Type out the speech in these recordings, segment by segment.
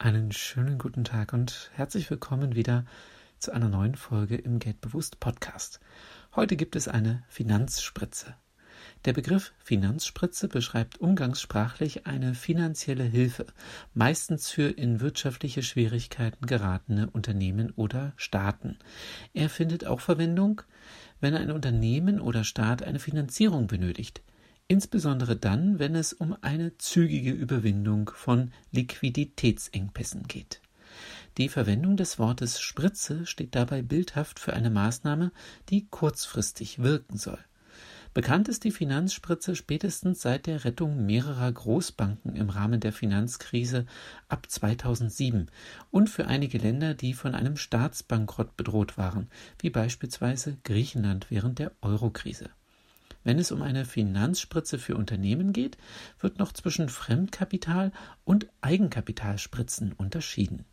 Einen schönen guten Tag und herzlich willkommen wieder zu einer neuen Folge im Geldbewusst Podcast. Heute gibt es eine Finanzspritze. Der Begriff Finanzspritze beschreibt umgangssprachlich eine finanzielle Hilfe, meistens für in wirtschaftliche Schwierigkeiten geratene Unternehmen oder Staaten. Er findet auch Verwendung, wenn ein Unternehmen oder Staat eine Finanzierung benötigt insbesondere dann, wenn es um eine zügige Überwindung von Liquiditätsengpässen geht. Die Verwendung des Wortes Spritze steht dabei bildhaft für eine Maßnahme, die kurzfristig wirken soll. Bekannt ist die Finanzspritze spätestens seit der Rettung mehrerer Großbanken im Rahmen der Finanzkrise ab 2007 und für einige Länder, die von einem Staatsbankrott bedroht waren, wie beispielsweise Griechenland während der Eurokrise. Wenn es um eine Finanzspritze für Unternehmen geht, wird noch zwischen Fremdkapital und Eigenkapitalspritzen unterschieden.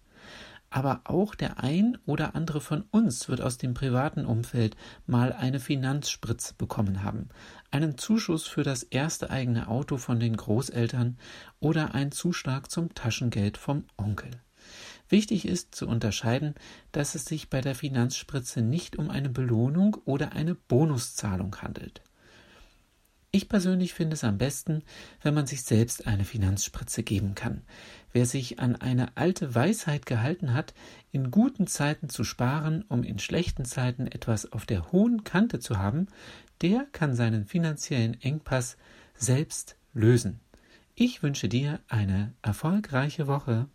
Aber auch der ein oder andere von uns wird aus dem privaten Umfeld mal eine Finanzspritze bekommen haben, einen Zuschuss für das erste eigene Auto von den Großeltern oder ein Zuschlag zum Taschengeld vom Onkel. Wichtig ist zu unterscheiden, dass es sich bei der Finanzspritze nicht um eine Belohnung oder eine Bonuszahlung handelt. Ich persönlich finde es am besten, wenn man sich selbst eine Finanzspritze geben kann. Wer sich an eine alte Weisheit gehalten hat, in guten Zeiten zu sparen, um in schlechten Zeiten etwas auf der hohen Kante zu haben, der kann seinen finanziellen Engpass selbst lösen. Ich wünsche dir eine erfolgreiche Woche.